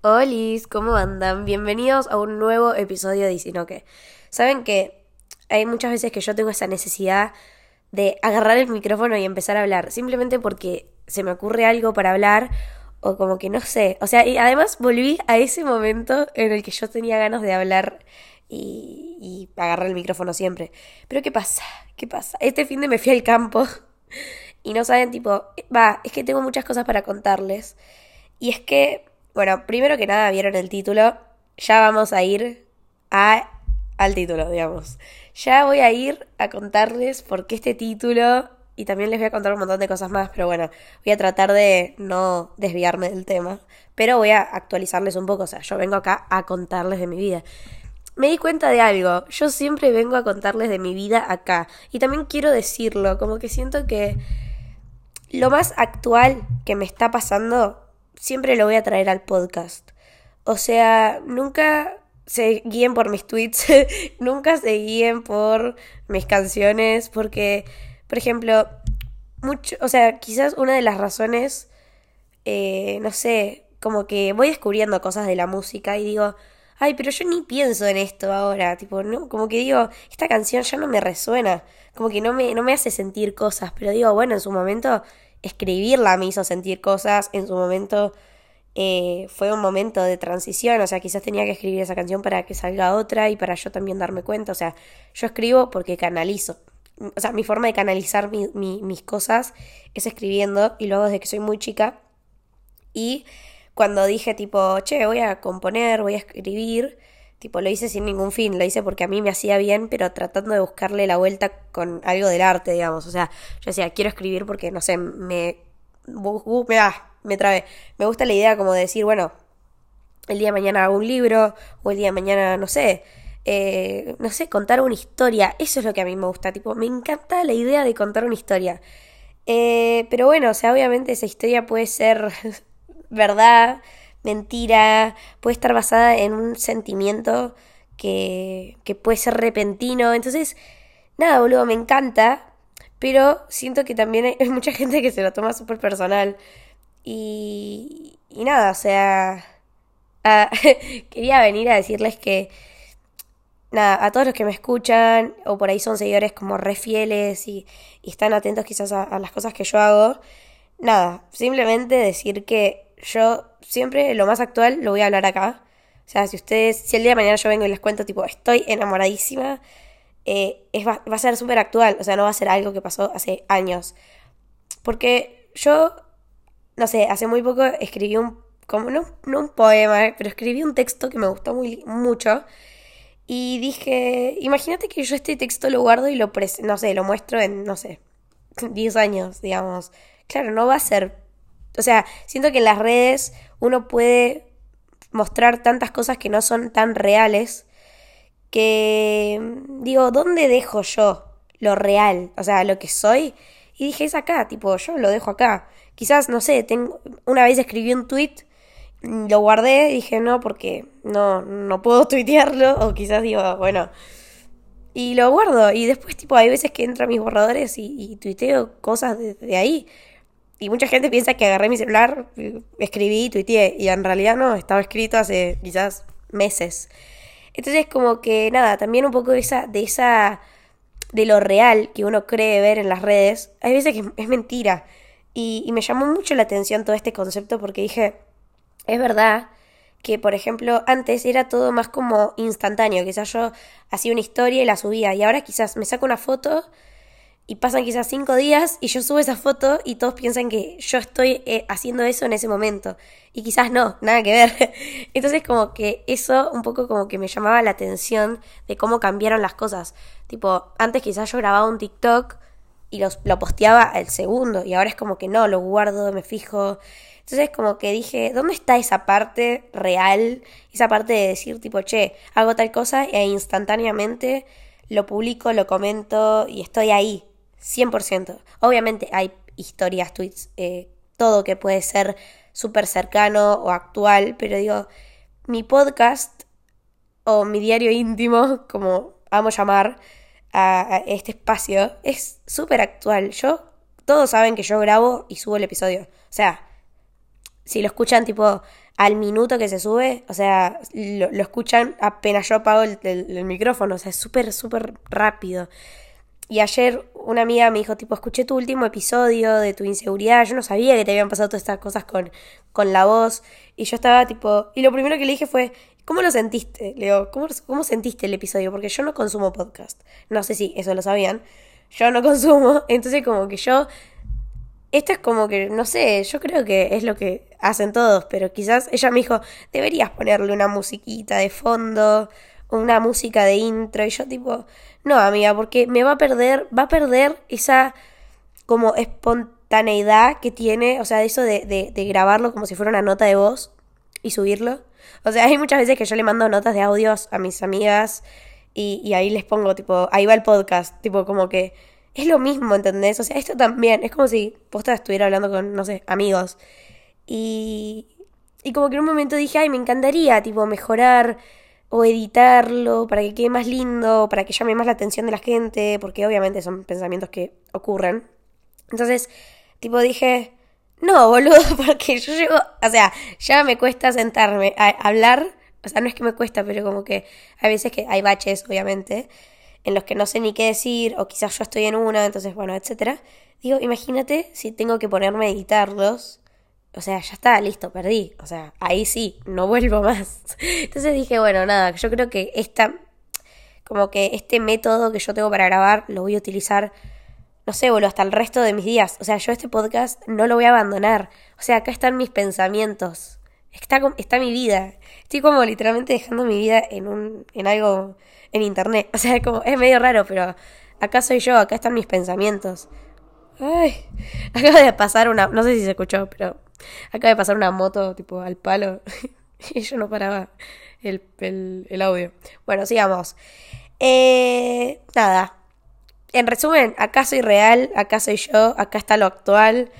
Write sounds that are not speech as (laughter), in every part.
Hola, ¿cómo andan? Bienvenidos a un nuevo episodio de Sino que. Saben que hay muchas veces que yo tengo esa necesidad de agarrar el micrófono y empezar a hablar, simplemente porque se me ocurre algo para hablar o como que no sé. O sea, y además volví a ese momento en el que yo tenía ganas de hablar y, y agarrar el micrófono siempre. Pero ¿qué pasa? ¿Qué pasa? Este fin de me fui al campo (laughs) y no saben, tipo, va, es que tengo muchas cosas para contarles. Y es que bueno, primero que nada, vieron el título. Ya vamos a ir a, al título, digamos. Ya voy a ir a contarles por qué este título y también les voy a contar un montón de cosas más, pero bueno, voy a tratar de no desviarme del tema, pero voy a actualizarles un poco, o sea, yo vengo acá a contarles de mi vida. Me di cuenta de algo, yo siempre vengo a contarles de mi vida acá, y también quiero decirlo, como que siento que lo más actual que me está pasando siempre lo voy a traer al podcast. O sea, nunca se guíen por mis tweets, (laughs) nunca se guíen por mis canciones, porque, por ejemplo, mucho, o sea, quizás una de las razones, eh, no sé, como que voy descubriendo cosas de la música y digo, ay, pero yo ni pienso en esto ahora, tipo, no, como que digo, esta canción ya no me resuena, como que no me, no me hace sentir cosas, pero digo, bueno, en su momento escribirla me hizo sentir cosas, en su momento eh, fue un momento de transición, o sea, quizás tenía que escribir esa canción para que salga otra y para yo también darme cuenta, o sea, yo escribo porque canalizo, o sea, mi forma de canalizar mis cosas es escribiendo y luego desde que soy muy chica y cuando dije tipo, che, voy a componer, voy a escribir, tipo, lo hice sin ningún fin, lo hice porque a mí me hacía bien, pero tratando de buscarle la vuelta con algo del arte, digamos, o sea, yo decía, quiero escribir porque, no sé, me... me da, me trabé. Me gusta la idea como de decir, bueno, el día de mañana hago un libro, o el día de mañana, no sé, eh, no sé, contar una historia. Eso es lo que a mí me gusta, tipo, me encanta la idea de contar una historia. Eh, pero bueno, o sea, obviamente esa historia puede ser (laughs) verdad, mentira, puede estar basada en un sentimiento que, que puede ser repentino. Entonces, nada, boludo, me encanta, pero siento que también hay, (laughs) mucha gente que se lo toma súper personal. Y, y nada, o sea, ah, (laughs) quería venir a decirles que, nada, a todos los que me escuchan o por ahí son seguidores como re fieles y, y están atentos quizás a, las cosas que yo hago, nada, simplemente decir que yo siempre lo más actual lo voy a hablar acá. O sea, si ustedes, si el día de mañana yo vengo y les cuento, tipo, estoy enamoradísima, eh, es, va, a ser súper actual, o sea, no va a ser algo que pasó hace años. Porque yo no sé, hace muy poco escribí un, como no, un poema, pero escribí un texto que me gustó muy, mucho. Y dije, imagínate que yo este texto lo guardo y lo, no sé, lo muestro en, no sé, (laughs) 10 años, digamos. Claro, no va a ser... O sea, siento que en las redes uno puede mostrar tantas cosas que no son tan reales que digo, ¿dónde dejo yo lo real? O sea, lo que soy. Y dije, es acá, tipo, yo lo dejo acá. Quizás, no sé, tengo, una vez escribí un tweet, lo guardé, dije no, porque no, no puedo (laughs) tuitearlo, o quizás digo, bueno, y lo guardo. Y después, tipo, hay veces que entro a mis borradores y, y tuiteo cosas de, ahí. Y mucha gente piensa que agarré mi celular, escribí y tuiteé. Y en realidad no, estaba escrito hace quizás meses. Entonces, como que nada, también un poco de esa, de esa, de lo real que uno cree ver en las redes, hay veces que es mentira. Y, me llamó mucho la atención todo este concepto porque dije, es verdad que, por ejemplo, antes era todo más como instantáneo, quizás yo hacía una historia y la subía, y ahora quizás me saco una foto y pasan quizás cinco días y yo subo esa foto y todos piensan que yo estoy eh, haciendo eso en ese momento. Y quizás no, nada que ver. (laughs) Entonces como que eso un poco como que me llamaba la atención de cómo cambiaron las cosas. Tipo, antes quizás yo grababa un TikTok y los, lo posteaba al segundo y ahora es como que no, lo guardo, me fijo. Entonces como que dije, ¿dónde está esa parte real? Esa parte de decir tipo, che, hago tal cosa e instantáneamente lo publico, lo comento y estoy ahí, 100%. Obviamente hay historias, tweets, eh, todo que puede ser súper cercano o actual, pero digo, mi podcast o mi diario íntimo, (laughs) como amo llamar, a, este espacio es súper actual. Yo, todos saben que yo grabo y subo el episodio. O sea, si lo escuchan tipo al minuto que se sube, o sea, lo, escuchan apenas yo apago el, micrófono, o sea, es súper, súper rápido. Y ayer una amiga me dijo, tipo, escuché tu último episodio de tu inseguridad, yo no sabía que te habían pasado todas estas cosas con, con la voz, y yo estaba tipo, y lo primero que le dije fue, ¿cómo lo sentiste? Le digo, ¿cómo, ¿cómo sentiste el episodio? Porque yo no consumo podcast, no sé si eso lo sabían, yo no (laughs) consumo, entonces como que yo esto es como que, no sé, yo creo que es lo que hacen todos, pero quizás ella me dijo, deberías ponerle una musiquita de fondo, una música de intro, y yo tipo, no, amiga, porque me va a perder, va a perder esa como espontaneidad que tiene, o sea, eso de, de, de grabarlo como si fuera una nota de voz y subirlo. O sea, (laughs) hay muchas veces que yo le mando notas de audios a mis amigas y, ahí les pongo, tipo, ahí va el podcast, tipo, como que es lo mismo, ¿entendés? O sea, esto también, es como si posta estuviera hablando con, no sé, amigos. Y, y como que en un momento dije, ay, me encantaría, tipo, mejorar o editarlo para que quede más lindo, para que llame más la atención de la gente, porque obviamente son pensamientos que ocurren. Entonces, tipo, dije, no, boludo, (laughs) porque yo llego, o sea, ya me cuesta sentarme a hablar, o sea, no es que me cuesta, pero como que hay veces que hay baches, obviamente en los que no sé ni qué decir, o quizás yo estoy en una, entonces bueno, etcétera. Digo, imagínate si tengo que ponerme a editarlos. O sea, ya está, listo, perdí. O sea, ahí sí, no vuelvo (laughs) más. Entonces dije, bueno, nada, yo creo que esta, como que este método que yo tengo para grabar, lo voy a utilizar, no sé, boludo, hasta el resto de mis días. O sea, yo este podcast no lo voy a abandonar. O sea, acá están mis pensamientos. Está, está mi vida. Estoy como literalmente dejando mi vida en un, en algo en internet. (laughs) O sea, como, es medio raro, pero acá soy yo, acá están mis pensamientos. Ay, (laughs) acaba de pasar una, no sé si se escuchó, pero acaba de pasar una moto tipo al palo (laughs) y yo no paraba el, el, audio. Bueno, sigamos. Eh, nada. En resumen, acá soy real, acá soy yo, acá está lo actual,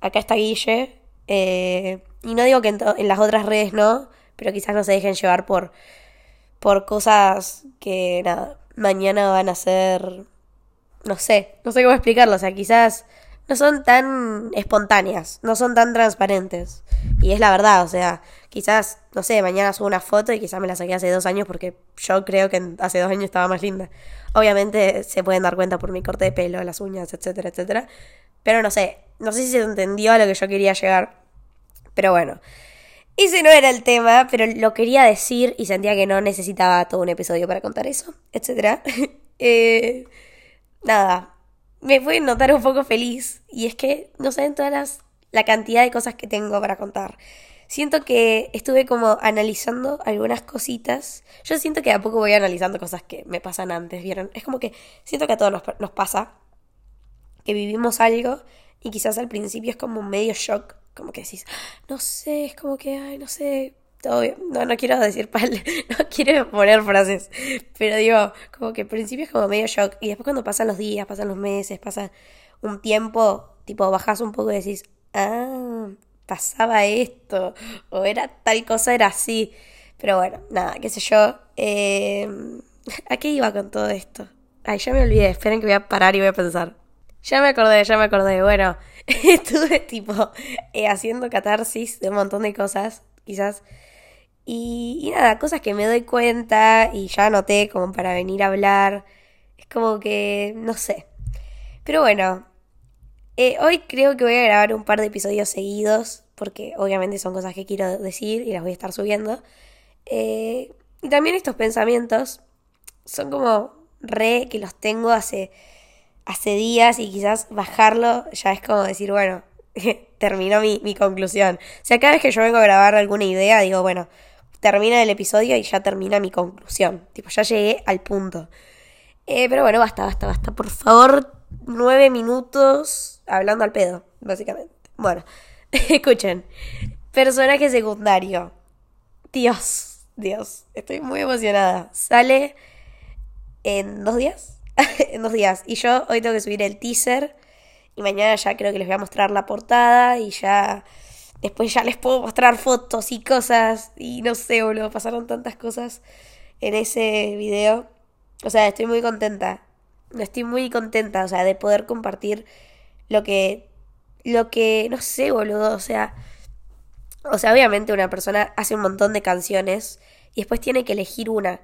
acá está Guille. Eh, y no digo que en, en las otras redes no, pero quizás no se dejen llevar por por cosas que nada, mañana van a ser, no sé, no sé cómo explicarlo, o sea, quizás no son tan espontáneas, no son tan transparentes. Y es la verdad, o sea, quizás, no sé, mañana subo una foto y quizás me la saqué hace dos años porque yo creo que hace dos años estaba más linda. Obviamente se pueden dar cuenta por mi corte de pelo, las uñas, etcétera, etcétera. Pero no sé, no sé si se entendió a lo que yo quería llegar. Pero bueno, ese no era el tema, pero lo quería decir y sentía que no necesitaba todo un episodio para contar eso, etc. (laughs) eh, nada, me pueden notar un poco feliz y es que no saben todas las, la cantidad de cosas que tengo para contar. Siento que estuve como analizando algunas cositas. Yo siento que a poco voy analizando cosas que me pasan antes, ¿vieron? Es como que siento que a todos nos, nos pasa que vivimos algo y quizás al principio es como medio shock como que decís, no sé, es como que, ay, no sé, todo No, no quiero decir pal, (laughs) no quiero poner frases, pero digo, como que al principio es como medio shock y después cuando pasan los días, pasan los meses, pasa un tiempo, tipo bajas un poco y decís, ah, pasaba esto, o era tal cosa, era así. Pero bueno, nada, qué sé yo. Eh, (laughs) ¿A qué iba con todo esto? Ay, ya me olvidé, esperen que voy a parar y voy a pensar. Ya me acordé, ya me acordé. Bueno, (laughs) estuve tipo eh, haciendo catarsis de un montón de cosas, quizás. Y, nada, cosas que me doy cuenta y ya anoté como para venir a hablar. Es como que, no sé. Pero bueno, eh, hoy creo que voy a grabar un par de episodios seguidos, porque obviamente son cosas que quiero decir y las voy a estar subiendo. Eh, y también estos pensamientos son como re que los tengo hace hace días y quizás bajarlo ya es como decir, bueno, (laughs) terminó mi, conclusión. O sea, cada vez que yo vengo a grabar alguna idea, digo, bueno, termina el episodio y ya termina mi conclusión. Tipo, ya llegué al punto. Eh, pero bueno, basta, basta, basta. Por favor, nueve minutos hablando al pedo, básicamente. Bueno, (laughs) escuchen. Personaje secundario. Dios, Dios, estoy muy emocionada. Sale en dos días. (laughs) en dos días. Y yo hoy tengo que subir el teaser. Y mañana ya creo que les voy a mostrar la portada. Y ya. Después ya les puedo mostrar fotos y cosas. Y no sé, boludo. Pasaron tantas cosas en ese video. O sea, estoy muy contenta. Estoy muy contenta, o sea, de poder compartir lo que. Lo que. No sé, boludo. O sea. O sea, obviamente una persona hace un montón de canciones y después tiene que elegir una.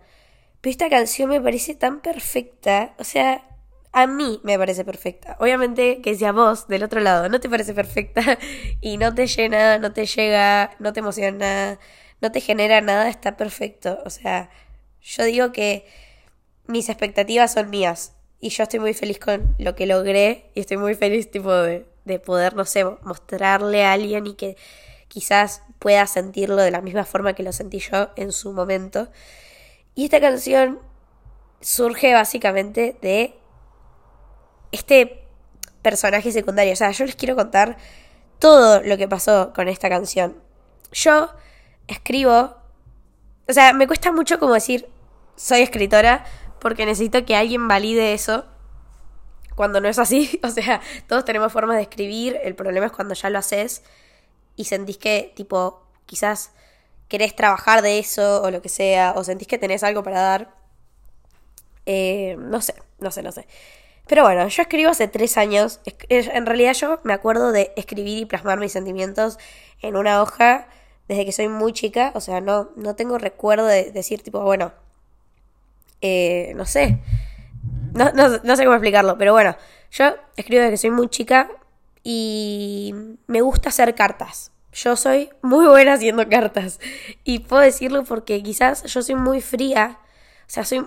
Pero esta canción me parece tan perfecta. O sea, a mí me parece perfecta. Obviamente que si a vos del otro lado no te parece perfecta (laughs) y no te llena, no te llega, no te emociona, no te genera nada, está perfecto. O sea, yo digo que mis expectativas son mías y yo estoy muy feliz con lo que logré y estoy muy feliz tipo de, de poder, no sé, mostrarle a alguien y que quizás pueda sentirlo de la misma forma que lo sentí yo en su momento. Y esta canción surge básicamente de este personaje secundario. O sea, yo les quiero contar todo lo que pasó con esta canción. Yo escribo, o sea, me cuesta mucho como decir soy escritora porque necesito que alguien valide eso cuando no es así. (laughs) O sea, todos tenemos formas de escribir, el problema es cuando ya lo haces y sentís que, tipo, quizás querés trabajar de eso o lo que sea, o sentís que tenés algo para dar. Eh, no sé, no sé, no sé. Pero bueno, yo escribo hace tres años. En realidad yo me acuerdo de escribir y plasmar mis sentimientos en una hoja desde que soy muy chica. O sea, no, no tengo recuerdo de decir tipo, bueno, eh, no sé. No, no, no sé cómo explicarlo, pero bueno, yo escribo desde que soy muy chica y me gusta hacer cartas. Yo soy muy buena haciendo cartas. Y puedo decirlo porque quizás yo soy muy fría. O sea, soy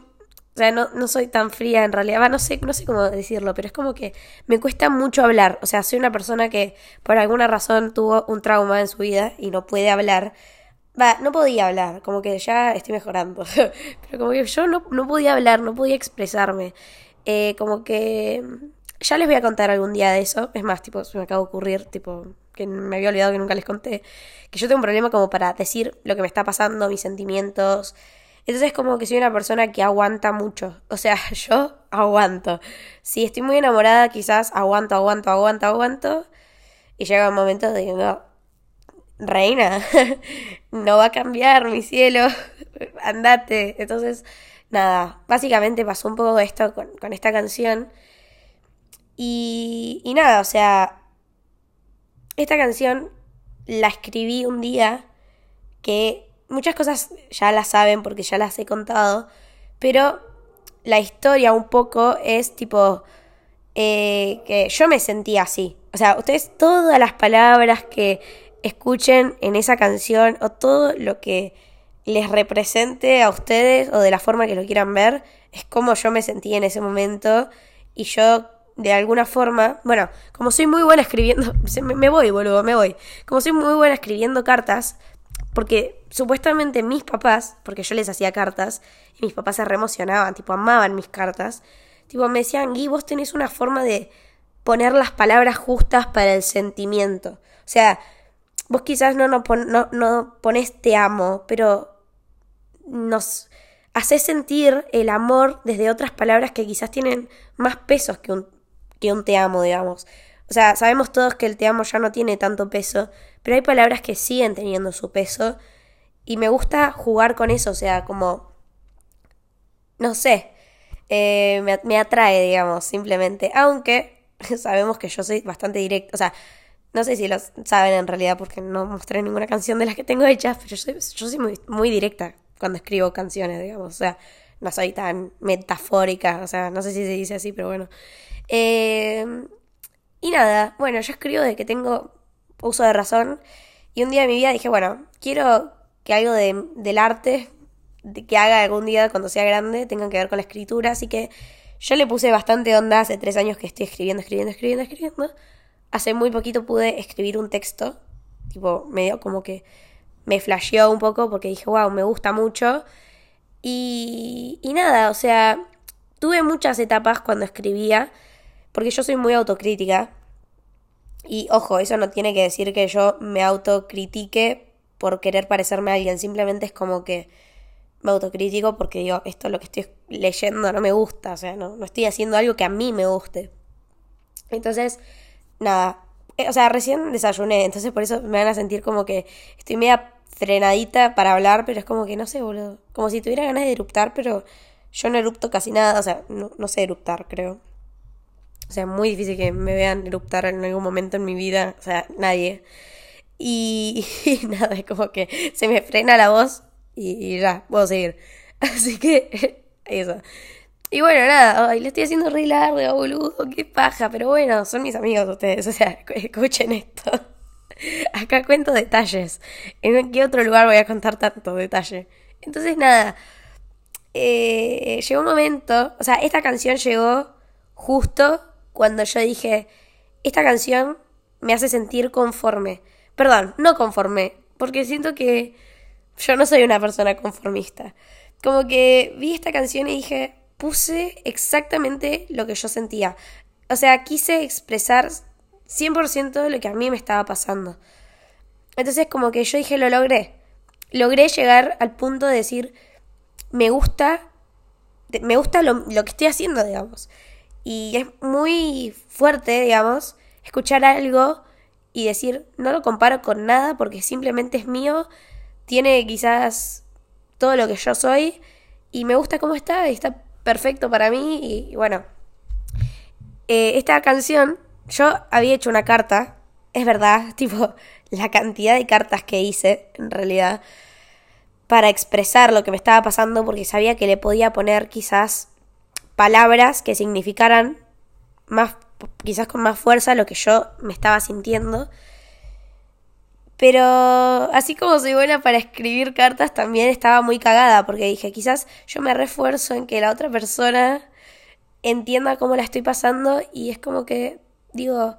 o sea, no, no soy tan fría en realidad, no sé, no sé cómo decirlo, pero es como que me cuesta mucho hablar. O sea, soy una persona que por alguna razón tuvo un trauma en su vida y no puede hablar. Va, no podía hablar, como que ya estoy mejorando. (laughs) pero como que yo no, no podía hablar, no podía expresarme. Eh, como que ya les voy a contar algún día de eso. Es más, tipo, se me acaba de ocurrir, tipo, que me había olvidado que nunca les conté. Que yo tengo un problema como para decir lo que me está pasando, mis sentimientos. Entonces como que soy una persona que aguanta mucho. O sea, (laughs) yo aguanto. Si estoy muy enamorada, quizás aguanto, aguanto, aguanto, aguanto. Y llega un momento de no, reina, (laughs) no va a cambiar mi cielo, (laughs) andate. Entonces, nada, básicamente pasó un poco esto con, con esta canción. Y, y nada, o sea, esta canción la escribí un día que muchas cosas ya las saben porque ya las he contado, pero la historia un poco es tipo eh, que yo me sentía así. O sea, ustedes todas las palabras que escuchen en esa canción o todo lo que les represente a ustedes o de la forma que lo quieran ver, es como yo me sentía en ese momento y yo de alguna forma, bueno, como soy muy buena escribiendo, (laughs) me voy, boludo, me voy. Como soy muy buena escribiendo cartas, porque supuestamente mis papás, porque yo les hacía cartas, y mis papás se reemocionaban, tipo, amaban mis cartas, tipo, me decían, Gui, vos tenés una forma de poner las palabras justas para el sentimiento. O sea, vos quizás no, no, pones te amo, pero nos haces sentir el amor desde otras palabras que quizás tienen más pesos que un, que un te amo, digamos. O sea, sabemos todos que el te amo ya no tiene tanto peso, pero hay palabras que siguen teniendo su peso y me gusta jugar con eso, o sea, como, no sé, eh, me, atrae, digamos, simplemente, aunque (laughs) sabemos que yo soy bastante directo, o sea, no sé si lo saben en realidad porque no mostré ninguna canción de las que tengo hechas, pero yo soy, yo soy muy, muy directa cuando escribo canciones, digamos, o sea, no soy tan metafórica, o sea, no sé si se dice así, pero bueno. Eh, y nada, bueno, yo escribo de que tengo uso de razón y un día de mi vida dije, bueno, quiero que algo de, del arte que haga algún día cuando sea grande tenga que ver con la escritura, así que yo le puse bastante onda hace tres años que estoy escribiendo, escribiendo, escribiendo, escribiendo. Hace muy poquito pude escribir un texto, tipo medio como que me flasheó un poco porque dije, wow, me gusta mucho. Y, y nada, o sea, tuve muchas etapas cuando escribía, porque yo soy muy autocrítica. Y ojo, eso no tiene que decir que yo me autocritique por querer parecerme a alguien, simplemente es como que me autocrítico porque digo, esto lo que estoy leyendo no me gusta, o sea, no, no estoy haciendo algo que a mí me guste. Entonces, nada, eh, o sea, recién desayuné, entonces por eso me van a sentir como que estoy media frenadita para hablar, pero es como que no sé, boludo, como si tuviera ganas de eruptar, pero yo no erupto casi nada, o sea, no, no sé eruptar, creo. O sea, muy difícil que me vean eruptar en algún momento en mi vida, o sea, nadie. Y, (laughs) nada, es como que se me frena la voz y, ya, puedo seguir. (laughs) Así que (laughs) eso. Y bueno, nada, ay, le estoy haciendo re largo, boludo, qué paja, pero bueno, son mis amigos ustedes, o sea, escuchen esto. Acá cuento detalles. ¿En qué otro lugar voy a contar tanto detalle? Entonces, nada, eh, llegó un momento, o sea, esta canción llegó justo cuando yo dije, esta canción me hace sentir conforme. Perdón, no conforme, porque siento que yo no soy una persona conformista. Como que vi esta canción y dije, puse exactamente lo que yo sentía. O sea, quise expresar 100% lo que a mí me estaba pasando. Entonces como que yo dije, lo logré. Logré llegar al punto de decir, me gusta, me gusta lo, que estoy haciendo, digamos. Y es muy fuerte, digamos, escuchar algo y decir, no lo comparo con nada porque simplemente es mío, tiene quizás todo lo que yo soy y me gusta cómo está y está perfecto para mí y, bueno, eh, esta canción, yo había hecho una carta, es verdad, (laughs) tipo, la cantidad de cartas que hice, en realidad, para expresar lo que me estaba pasando porque sabía que le podía poner quizás palabras que significaran más quizás con más fuerza lo que yo me estaba sintiendo. Pero así como soy buena para escribir cartas, también estaba muy cagada porque dije, quizás yo me refuerzo en que la otra persona entienda cómo la estoy pasando y es como que digo,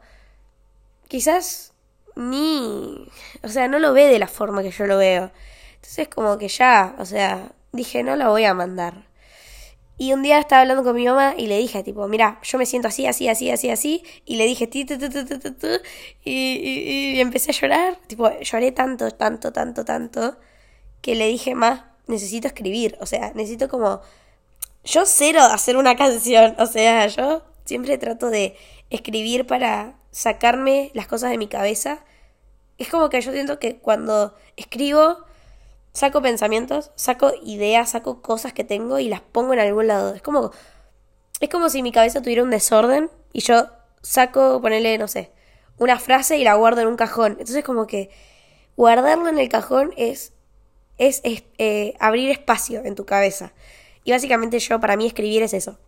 quizás ni, o sea, no lo ve de la forma que yo lo veo. Entonces como que ya, o sea, dije, no la voy a mandar. Y un día estaba hablando con mi mamá y le dije, tipo, mira, yo me siento así, así, así, así, así. Y le dije, ti, y, y, y, empecé a llorar. Tipo, lloré tanto, tanto, tanto, tanto, que le dije, más, necesito escribir. O sea, necesito como... Yo cero hacer una canción. O sea, yo siempre trato de escribir para sacarme las cosas de mi cabeza. Es como que yo siento que cuando escribo saco pensamientos, saco ideas, saco cosas que tengo y las pongo en algún lado. Es como, es como si mi cabeza tuviera un desorden y yo saco, ponerle, no sé, una frase y la guardo en un cajón. Entonces como que guardarlo en el cajón es, es, eh, abrir espacio en tu cabeza. Y básicamente yo, para mí escribir es eso.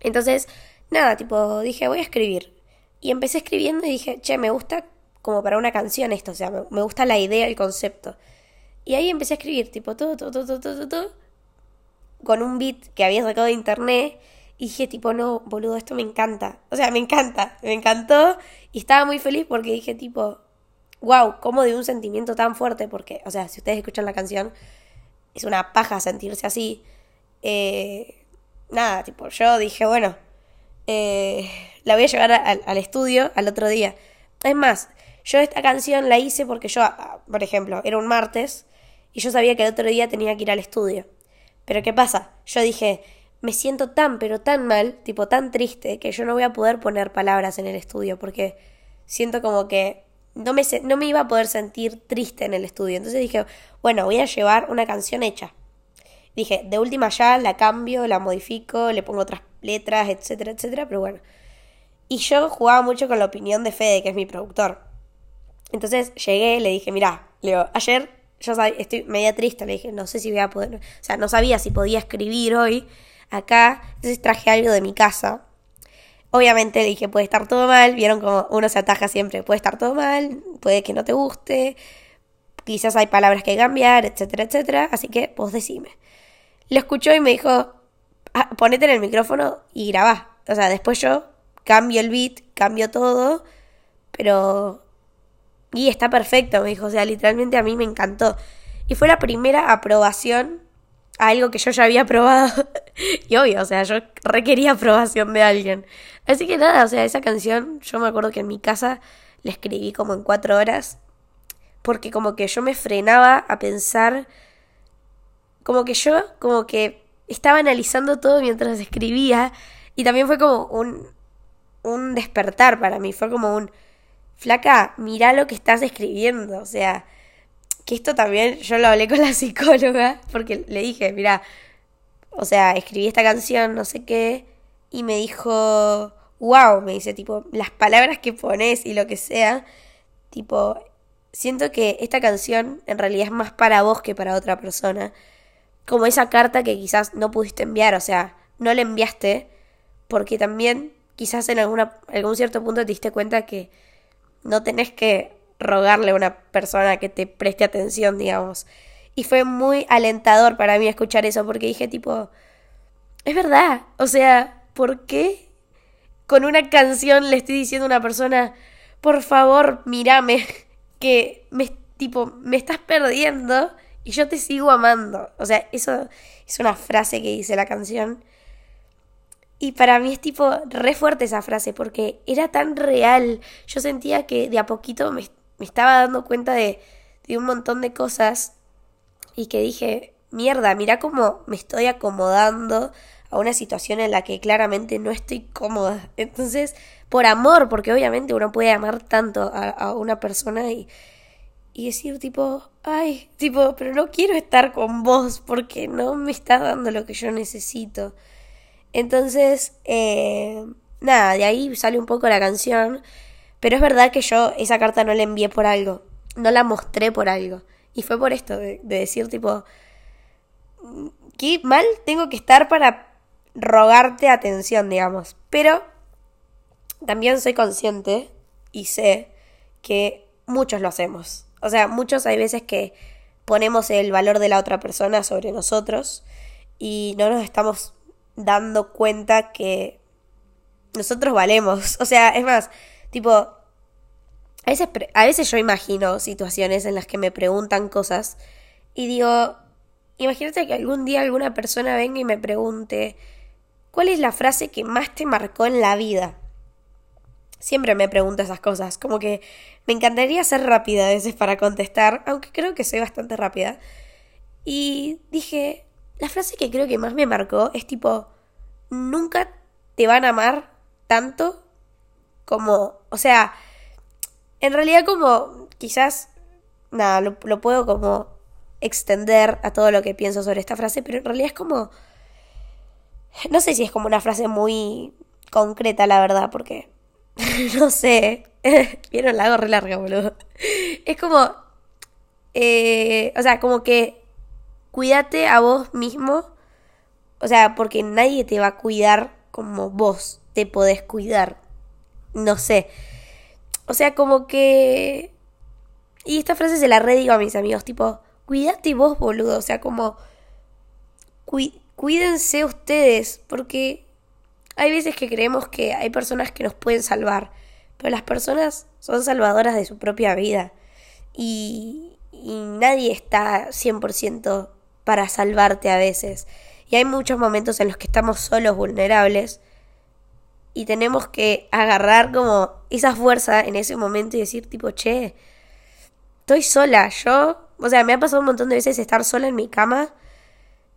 Entonces, nada, tipo, dije, voy a escribir. Y empecé escribiendo y dije, che, me gusta como para una canción esto, o sea, me, me gusta la idea, el concepto. Y ahí empecé a escribir, tipo, todo, todo, todo, todo, todo, con un beat que había sacado de internet. Y dije, tipo, no, boludo, esto me encanta. O sea, me encanta, me encantó. Y estaba muy feliz porque dije, tipo, wow, cómo de un sentimiento tan fuerte. Porque, o sea, si ustedes escuchan la canción, es una paja sentirse así. Eh, nada, tipo, yo dije, bueno, eh, la voy a llevar al estudio al otro día. Es más, yo esta canción la hice porque yo, por ejemplo, era un martes y yo sabía que el otro día tenía que ir al estudio. Pero ¿qué pasa? Yo dije, me siento tan, pero tan mal, tipo tan triste, que yo no voy a poder poner palabras en el estudio porque siento como que no me, no me iba a poder sentir triste en el estudio. Entonces dije, bueno, voy a llevar una canción hecha. Dije, de última ya la cambio, la modifico, le pongo otras letras, etcétera, etcétera, pero bueno. Y yo jugaba mucho con la opinión de Fede, que es mi productor. Entonces llegué, le dije, mira, Leo, ayer yo estoy media triste, le dije, no sé si voy a poder, o sea, no sabía si podía escribir hoy acá, entonces traje algo de mi casa. Obviamente le dije, puede estar todo mal, vieron como uno se ataja siempre, puede estar todo mal, puede que no te guste, quizás hay palabras que cambiar, etcétera, etcétera, así que vos decime. Lo escuchó y me dijo, ah, ponete en el micrófono y grabá. O sea, después yo cambio el beat, cambio todo, pero y está perfecto, me dijo. O sea, literalmente a mí me encantó. Y fue la primera aprobación a algo que yo ya había probado. (laughs) y obvio, o sea, yo requería aprobación de alguien. Así que nada, o sea, esa canción, yo me acuerdo que en mi casa la escribí como en cuatro horas. Porque como que yo me frenaba a pensar. Como que yo, como que estaba analizando todo mientras escribía. Y también fue como un, un despertar para mí. Fue como un flaca, mira lo que estás escribiendo. O sea, que esto también yo lo hablé con la (laughs) psicóloga porque le dije, mira, o sea, escribí esta canción, no sé qué, y me dijo, wow, me dice, tipo, las palabras que pones y lo que sea, tipo, siento que esta canción en realidad es más para vos que para otra persona. Como esa carta que quizás no pudiste enviar, o sea, no la enviaste porque también quizás en alguna, algún cierto punto te diste cuenta que no tenés que rogarle a una persona que te preste atención, digamos. Y fue muy alentador para mí escuchar eso porque dije tipo, es verdad, o sea, ¿por qué con una canción le estoy diciendo a una persona, por favor, mírame, (laughs) que me, tipo, me estás perdiendo y yo te sigo amando? O sea, eso es una frase que dice la canción. Y para mí es tipo re fuerte esa frase porque era tan real. Yo sentía que de a poquito me, me estaba dando cuenta de, de un montón de cosas y que dije, mierda, mira cómo me estoy acomodando a una situación en la que claramente no estoy cómoda. Entonces, por amor, porque obviamente uno puede amar tanto a, una persona y, y decir tipo, ay, tipo, pero no quiero estar con vos porque no me estás dando lo que yo necesito. Entonces, eh, nada, de ahí sale un poco la canción, pero es verdad que yo esa carta no la envié por algo, no la mostré por algo. Y fue por esto, de, decir tipo, qué mal tengo que estar para rogarte atención, digamos. Pero también soy consciente y sé que muchos lo hacemos. O sea, muchos hay veces que ponemos el valor de la otra persona sobre nosotros y no nos estamos dando cuenta que nosotros valemos. O sea, es más, tipo, a veces, a veces yo imagino situaciones en las que me preguntan cosas y digo, imagínate que algún día alguna persona venga y me pregunte, ¿cuál es la frase que más te marcó en la vida? Siempre me pregunto esas cosas, como que me encantaría ser rápida a veces para contestar, aunque creo que soy bastante rápida. Y dije, la frase que creo que más me marcó es tipo, nunca te van a amar tanto como, o sea, en realidad como quizás, nada, lo, puedo como extender a todo lo que pienso sobre esta frase, pero en realidad es como... No sé si es como una frase muy concreta, la verdad, porque... (laughs) no sé. (laughs) Vieron la re larga, boludo. Es como... Eh, o sea, como que... Cuídate a vos mismo. O sea, porque nadie te va a cuidar como vos te podés cuidar. No sé. O sea, como que... Y esta frase se la redigo a mis amigos, tipo, cuídate vos, boludo. O sea, como... cuídense ustedes, porque hay veces que creemos que hay personas que nos pueden salvar, pero las personas son salvadoras de su propia vida. Y, y nadie está 100% para salvarte a veces. Y hay muchos momentos en los que estamos solos, vulnerables, y tenemos que agarrar como esa fuerza en ese momento y decir tipo, che, estoy sola, yo, o sea, me ha pasado un montón de veces estar sola en mi cama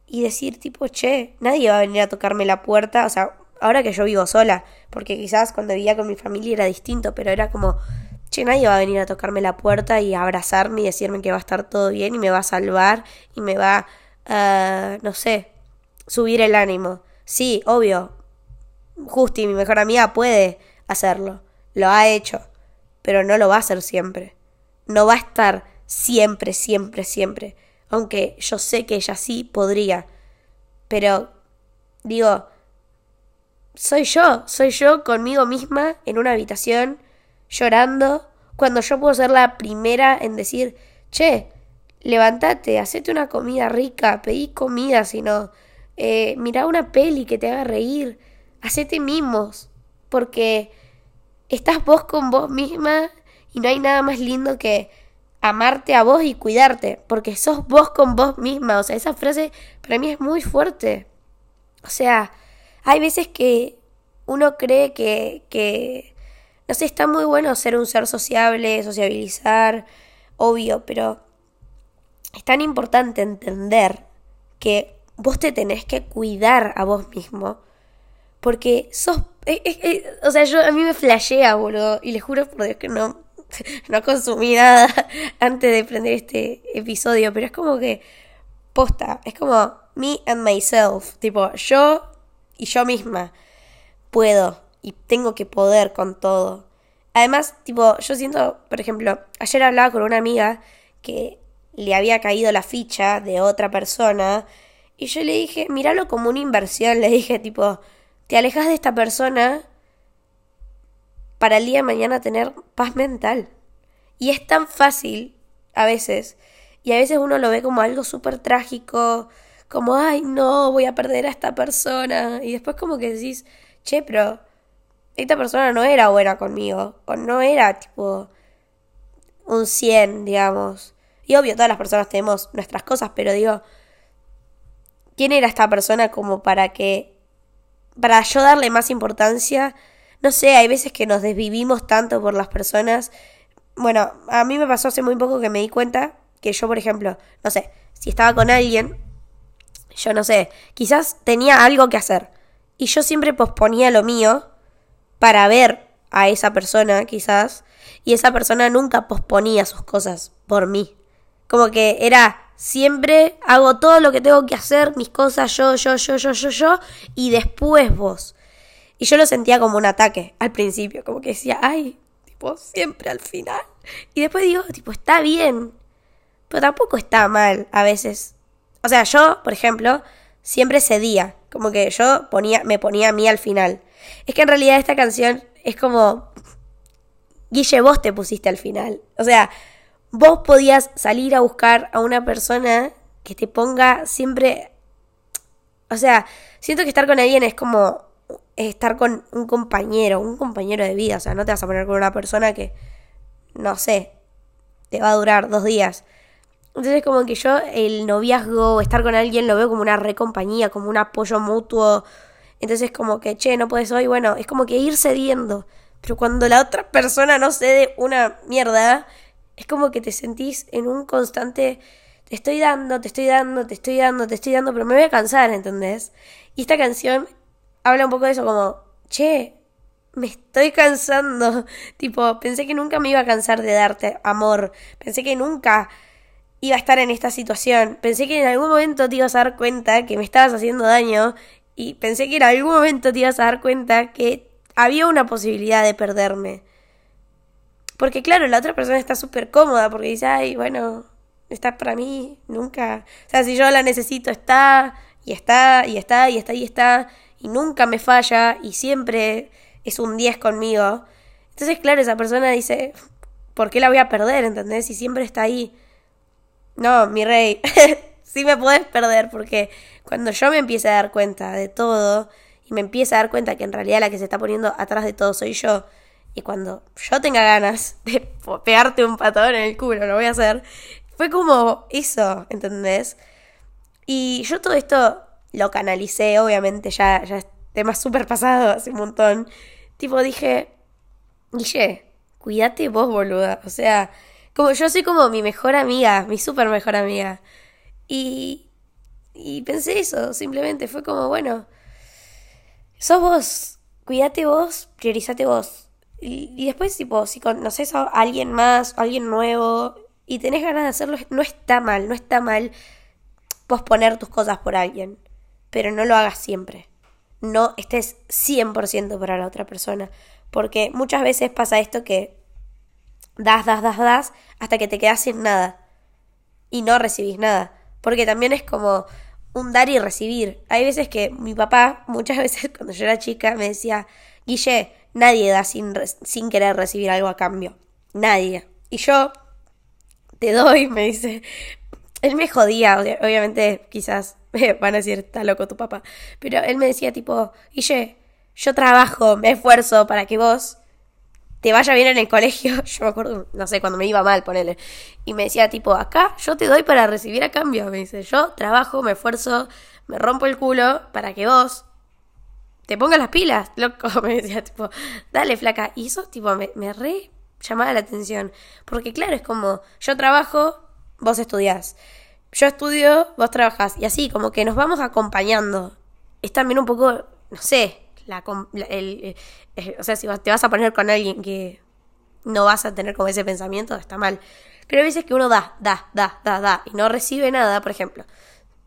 y decir tipo, che, nadie va a venir a tocarme la puerta, o sea, ahora que yo vivo sola, porque quizás cuando vivía con mi familia era distinto, pero era como, che, nadie va a venir a tocarme la puerta y abrazarme y decirme que va a estar todo bien y me va a salvar y me va a, no sé, subir el ánimo. Sí, obvio, Justi, mi mejor amiga, puede hacerlo. Lo ha hecho. Pero no lo va a hacer siempre. No va a estar siempre, siempre, siempre. Aunque yo sé que ella sí podría. Pero, digo, soy yo, soy yo conmigo misma en una habitación llorando cuando yo puedo ser la primera en decir, che, levántate, hacete una comida rica, pedí comida, sino eh, mira una peli que te haga reír, hacete mimos, porque estás vos con vos misma y no hay nada más lindo que amarte a vos y cuidarte, porque sos vos con vos misma. O sea, esa frase para mí es muy fuerte. O sea, hay veces que uno cree que, que, no sé, está muy bueno ser un ser sociable, sociabilizar, obvio, pero es tan importante entender que vos te tenés que cuidar a vos mismo porque sos... Eh, eh, eh, o sea, yo a mí me flashea, boludo. Y les juro por Dios que no, (laughs) no consumí nada (laughs) antes de prender este episodio. Pero es como que... Posta. Es como me and myself. Tipo, yo y yo misma puedo. Y tengo que poder con todo. Además, tipo, yo siento, por ejemplo, ayer hablaba con una amiga que le había caído la ficha de otra persona y yo le dije, míralo como una inversión, le dije, tipo, te alejas de esta persona para el día de mañana tener paz mental. Y es tan fácil a veces, y a veces uno lo ve como algo súper trágico, como, ay, no, voy a perder a esta persona, y después como que decís, che, pero esta persona no era buena conmigo, o no era tipo un 100, digamos. Y obvio, todas las personas tenemos nuestras cosas, pero digo, ¿quién era esta persona como para que, para yo darle más importancia? No sé, hay veces que nos desvivimos tanto por las personas. Bueno, a mí me pasó hace muy poco que me di cuenta que yo, por ejemplo, no sé, si estaba con alguien, yo no sé, quizás tenía algo que hacer. Y yo siempre posponía lo mío para ver a esa persona, quizás, y esa persona nunca posponía sus cosas por mí. Como que era siempre hago todo lo que tengo que hacer, mis cosas, yo, yo, yo, yo, yo, yo, y después vos. Y yo lo sentía como un ataque al principio, como que decía, ay, tipo, siempre al final. Y después digo, tipo, está bien, pero tampoco está mal a veces. O sea, yo, por ejemplo, siempre cedía, como que yo ponía, me ponía a mí al final. Es que en realidad esta canción es como, Guille, vos te pusiste al final. O sea, vos podías salir a buscar a una persona que te ponga siempre... O sea, siento que estar con alguien es como estar con un compañero, un compañero de vida. O sea, no te vas a poner con una persona que, no sé, te va a durar dos días. Entonces como que yo el noviazgo, estar con alguien, lo veo como una recompañía, como un apoyo mutuo. Entonces como que, che, no puedes hoy, bueno, es como que ir cediendo. Pero cuando la otra persona no cede una mierda, es como que te sentís en un constante, te estoy dando, te estoy dando, te estoy dando, te estoy dando, pero me voy a cansar, ¿entendés? Y esta canción habla un poco de eso, como, che, me estoy cansando. (laughs) tipo, pensé que nunca me iba a cansar de darte amor. Pensé que nunca iba a estar en esta situación. Pensé que en algún momento te ibas a dar cuenta que me estabas haciendo daño. Y pensé que en algún momento te ibas a dar cuenta que había una posibilidad de perderme. Porque claro, la otra persona está súper cómoda porque dice, ay, bueno, está para mí, nunca. O sea, si yo la necesito, está, y está, y está, y está, y está, y nunca me falla, y siempre es un 10 conmigo. Entonces, claro, esa persona dice, ¿por qué la voy a perder? ¿Entendés? Si siempre está ahí. No, mi rey, (laughs) sí me puedes perder porque cuando yo me empiece a dar cuenta de todo y me empiece a dar cuenta que en realidad la que se está poniendo atrás de todo soy yo, y cuando yo tenga ganas de pegarte un patón en el culo, lo voy a hacer. Fue como eso, ¿entendés? Y yo todo esto lo canalicé, obviamente, ya, ya es tema súper pasado hace un montón. Tipo, dije, Guille, cuídate vos, boluda. O sea, como yo soy como mi mejor amiga, mi súper mejor amiga. Y, y pensé eso, simplemente fue como, bueno, sos vos, cuídate vos, priorizate vos. Y, después, tipo, si conoces a alguien más, alguien nuevo, y tenés ganas de hacerlo, no está mal, no está mal posponer tus cosas por alguien, pero no lo hagas siempre. No estés 100% para la otra persona, porque muchas veces pasa esto que das, das, das, das, hasta que te quedas sin nada y no recibís nada, porque también es como un dar y recibir. Hay veces que mi papá, muchas (laughs) veces cuando yo era chica, me decía, Guille, Nadie da sin, sin querer recibir algo a cambio. Nadie. Y yo te doy, me dice. Él me jodía, obviamente quizás (laughs) van a decir, está loco tu papá. Pero él me decía tipo, Guille, yo trabajo, me esfuerzo para que vos te vaya bien en el colegio. (laughs) Yo me acuerdo, no sé, cuando me iba mal, ponele. Y me decía tipo, acá yo te doy para recibir a cambio. Me dice, yo trabajo, me esfuerzo, me rompo el culo para que vos te pongas las pilas, loco, (laughs) me decía, tipo, dale, flaca. Y eso, tipo, me, me re llamaba la atención. Porque, claro, es como, yo trabajo, vos estudiás. Yo estudio, vos trabajás. Y así, como que nos vamos acompañando. Es también un poco, no sé, la, el, o sea, si te vas a poner con alguien que no vas a tener como ese pensamiento, está mal. Pero hay veces que uno da, da, da, da, da, y no recibe nada, por ejemplo.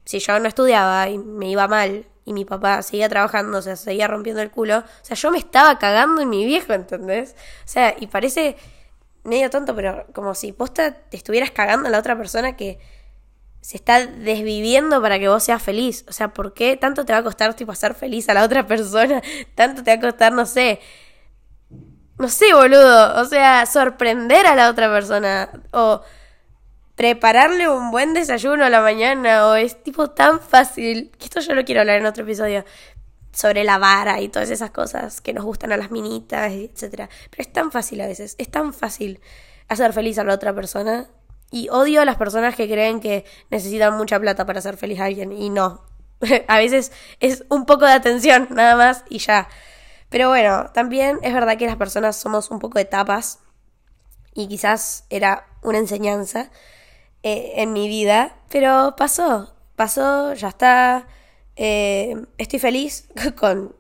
Si yo no estudiaba y me iba mal y mi papá seguía trabajando, o sea, seguía rompiendo el culo, o sea, yo me estaba cagando en mi viejo, ¿entendés? O sea, y parece medio tonto, pero como si posta te estuvieras cagando a la otra persona que se está desviviendo para que vos seas feliz. O sea, ¿por qué tanto te va a costar tipo hacer feliz a la otra persona? (laughs) Tanto te va a costar, no sé, no sé, boludo, o sea, sorprender a la otra persona. O prepararle un buen desayuno a la mañana. O es tipo tan fácil, que esto yo lo quiero hablar en otro episodio. Sobre la vara y todas esas cosas que nos gustan a las minitas, etcétera. Pero es tan fácil a veces, es tan fácil hacer feliz a la otra persona y odio a las personas que creen que necesitan mucha plata para hacer feliz a alguien y no. (laughs) a veces es un poco de atención (laughs) nada más y ya. Pero bueno, también es verdad que las personas somos un poco de tapas y quizás era una enseñanza eh, en mi vida, pero pasó, pasó, ya está. Eh, estoy feliz (laughs) con,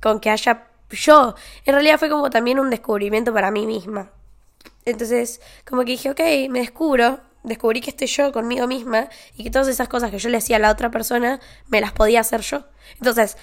con que haya yo. En realidad fue como también un descubrimiento para mí misma. Entonces, como que dije, ok, me descubro, descubrí que estoy yo conmigo misma y que todas esas cosas que yo le hacía a la otra persona me las podía hacer yo. Entonces,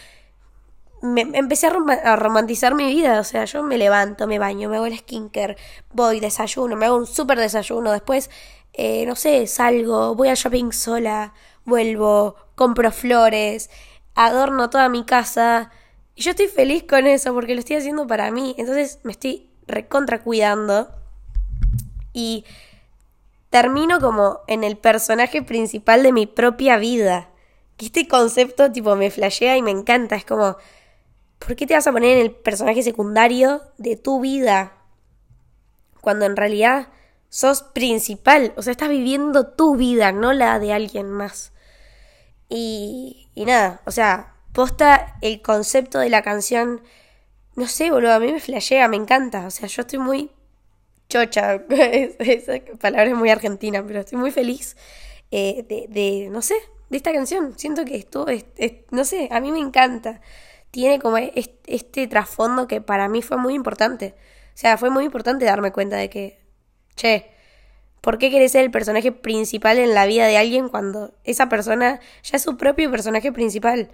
me, empecé a, romantizar mi vida. O sea, yo me levanto, me baño, me hago el skincare, voy, desayuno, me hago un súper desayuno. Después, eh, no sé, salgo, voy al shopping sola, vuelvo, compro flores, adorno toda mi casa. Y yo estoy feliz con eso porque lo estoy haciendo para mí. Entonces me estoy recontra cuidando. Y termino como en el personaje principal de mi propia vida. Que este concepto tipo me flashea y me encanta. Es como, ¿por qué te vas a poner en el personaje secundario de tu vida? Cuando en realidad sos principal, o sea, estás viviendo tu vida, no la de alguien más. Y, y nada, o sea, posta el concepto de la canción, no sé, boludo, a mí me flashea, me encanta, o sea, yo estoy muy chocha, (laughs) esa palabra es muy argentina, pero estoy muy feliz eh, de, de, no sé, de esta canción, siento que esto, es, no sé, a mí me encanta tiene como este, trasfondo que para mí fue muy importante. O sea, fue muy importante darme cuenta de que, che, ¿por qué querés ser el personaje principal en la vida de alguien cuando esa persona ya es su propio personaje principal?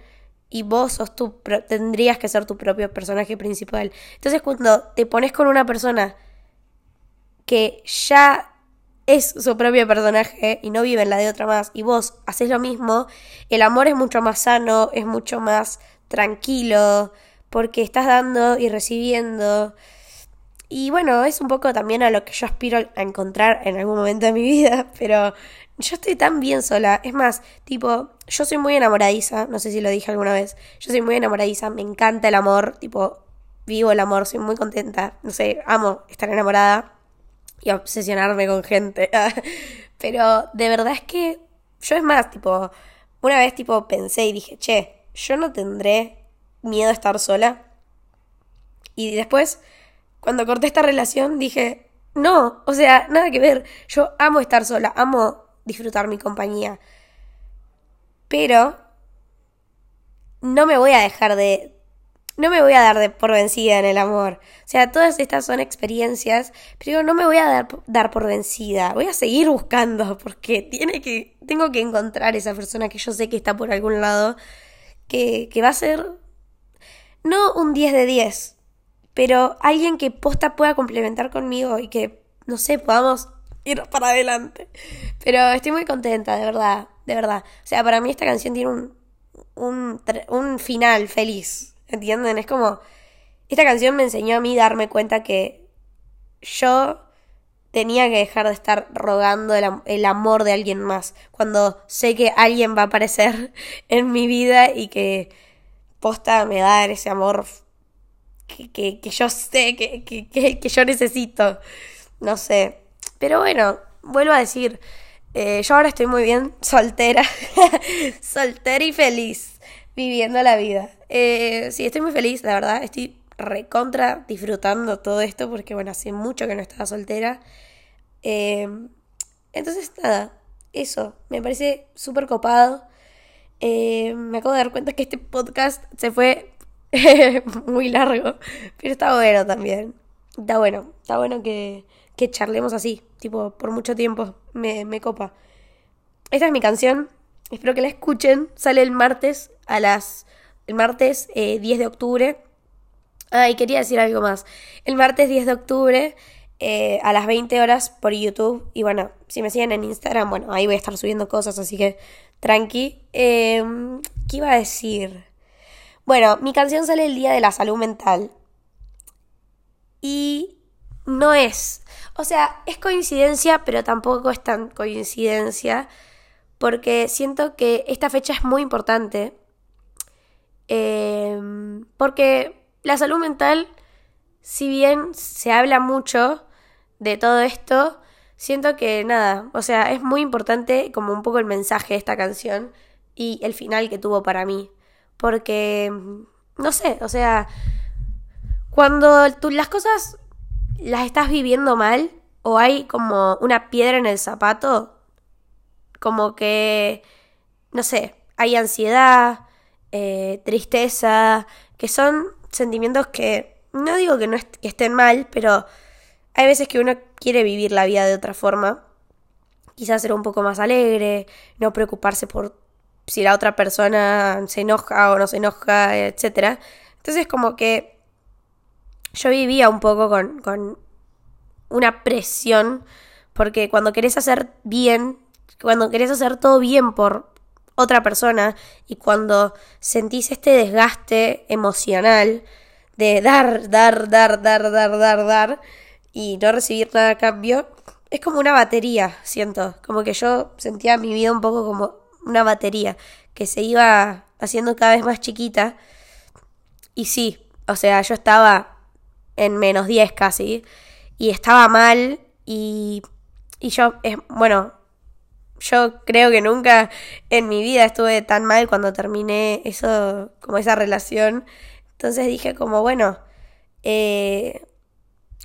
Y vos sos tu, tendrías que ser tu propio personaje principal. Entonces cuando te pones con una persona que ya es su propio personaje y no vive en la de otra más, y vos haces lo mismo, el amor es mucho más sano, es mucho más tranquilo, porque estás dando y recibiendo. Y bueno, es un poco también a lo que yo aspiro a encontrar en algún momento de mi vida, (laughs) pero yo estoy tan bien sola. Es más, tipo, yo soy muy enamoradiza, no sé si lo dije alguna vez, yo soy muy enamoradiza, me encanta el amor, tipo, vivo el amor, soy muy contenta, no sé, amo estar enamorada y obsesionarme con gente. (laughs) pero de verdad es que yo es más, tipo, una vez tipo pensé y dije, che, yo no tendré miedo a estar sola. Y después, cuando corté esta relación, dije, no, o sea, nada que ver. Yo amo estar sola, amo disfrutar mi compañía. Pero no me voy a dejar de... No me voy a dar de por vencida en el amor. O sea, todas estas son experiencias, pero no me voy a dar, dar por vencida. Voy a seguir buscando porque tiene que, tengo que encontrar esa persona que yo sé que está por algún lado que, va a ser no un 10 de 10, pero alguien que posta pueda complementar conmigo y que, no sé, podamos ir para adelante. Pero estoy muy contenta, de verdad, de verdad. O sea, para mí esta canción tiene un, un, un final feliz, ¿entienden? Es como, esta canción me enseñó a mí darme cuenta que yo tenía que dejar de estar rogando el, amor de alguien más, cuando sé que alguien va a aparecer (laughs) en mi vida y que posta me da ese amor que, yo sé que, que, que, yo necesito. No sé. Pero bueno, vuelvo a decir, eh, yo ahora estoy muy bien soltera, (laughs) soltera y feliz, viviendo la vida. Eh, sí, estoy muy feliz, la verdad, estoy recontra disfrutando todo esto porque bueno, hace mucho que no estaba soltera. Em, entonces, nada, eso, me parece súper copado. Em, me acabo de dar cuenta que este podcast se fue (laughs) muy largo, pero está bueno también. Está bueno, está bueno que, charlemos así, tipo, por mucho tiempo. Me copa. Esta es mi canción, espero que la escuchen. Sale el martes a las el martes 10 eh, de octubre. Ah, y quería decir algo más. El martes 10 de octubre eh, a las 20 horas por YouTube. Y bueno, si me siguen en Instagram, bueno, ahí voy a estar subiendo cosas, así que tranqui. Em, ¿Qué iba a decir? Bueno, mi canción sale el día de la salud mental. Y no es. O sea, es coincidencia, pero tampoco es tan coincidencia. Porque siento que esta fecha es muy importante. Em, porque la salud mental, si bien se habla mucho de todo esto, siento que nada, o sea, es muy importante como un poco el mensaje de esta canción y el final que tuvo para mí. Porque, no sé, o sea, cuando tú las cosas las estás viviendo mal o hay como una piedra en el zapato, como que, no sé, hay ansiedad, eh, tristeza, que son sentimientos que no digo que no que estén mal, pero hay veces que uno quiere vivir la vida de otra forma, quizás ser un poco más alegre, no preocuparse por si la otra persona se enoja o no se enoja, etc. Entonces como que yo vivía un poco con, con una presión, porque cuando querés hacer bien, cuando querés hacer todo bien por otra persona y cuando sentís este desgaste emocional de dar, dar, dar, dar, dar, dar, dar y no recibir nada a cambio, es como una batería, siento, como que yo sentía mi vida un poco como una batería que se iba haciendo cada vez más chiquita. Y sí, o sea, yo estaba en menos 10 casi y estaba mal y, y yo, es, bueno, yo creo que nunca en mi vida estuve tan mal cuando terminé eso, como esa relación. Entonces dije como, bueno, eh,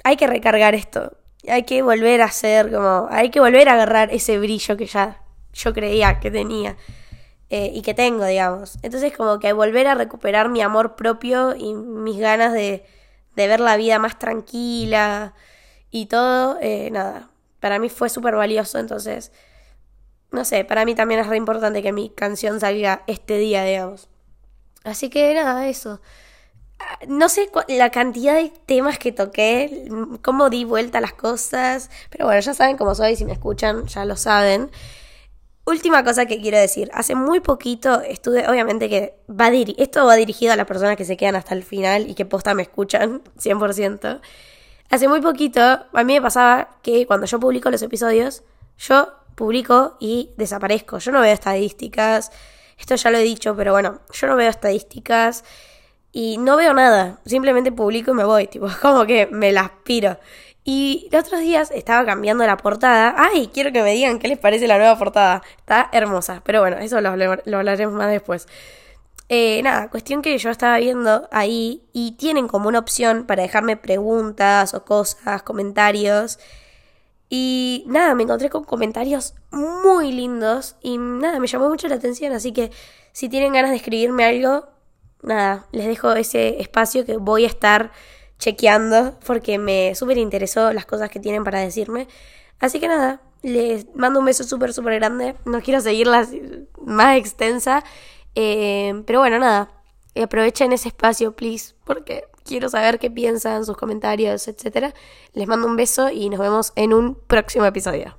hay que recargar esto. Hay que volver a hacer como, hay que volver a agarrar ese brillo que ya yo creía que tenía eh, y que tengo, digamos. Entonces como que volver a recuperar mi amor propio y mis ganas de, de ver la vida más tranquila y todo, eh, nada, para mí fue súper valioso. Entonces no sé, para mí también es re importante que mi canción salga este día, digamos. Así que nada, eso. Ah, no sé la cantidad de temas que toqué, cómo di vuelta a las cosas, pero bueno, ya saben cómo soy, si me escuchan ya lo saben. Última cosa que quiero decir, hace muy poquito estuve, obviamente que va esto va dirigido a las personas que se quedan hasta el final y que posta me escuchan (laughs) 100%. Hace muy poquito a mí me pasaba que cuando yo publico los episodios, yo publico y desaparezco. Yo no veo estadísticas, esto ya lo he dicho, pero bueno, yo no veo estadísticas y no veo nada, simplemente publico y me voy, (laughs) tipo, como que me las piro. Y los otros días estaba cambiando la portada. Ay, quiero que me digan qué les parece la nueva portada. Está hermosa, pero bueno, eso lo, hablaremos más después. Eh, nada, cuestión que yo estaba viendo ahí y tienen como una opción para dejarme preguntas o cosas, comentarios. Y nada, me encontré con comentarios muy lindos y nada, me llamó mucho la atención, así que si tienen ganas de escribirme algo, nada, les dejo ese espacio que voy a estar chequeando porque me súper interesó las cosas que tienen para decirme. Así que nada, les mando un beso súper, súper grande. No quiero seguirla más extensa. Eh, pero bueno, nada, aprovechen ese espacio, please, porque quiero saber qué piensan, sus comentarios, etc. Les mando un beso y nos vemos en un próximo episodio.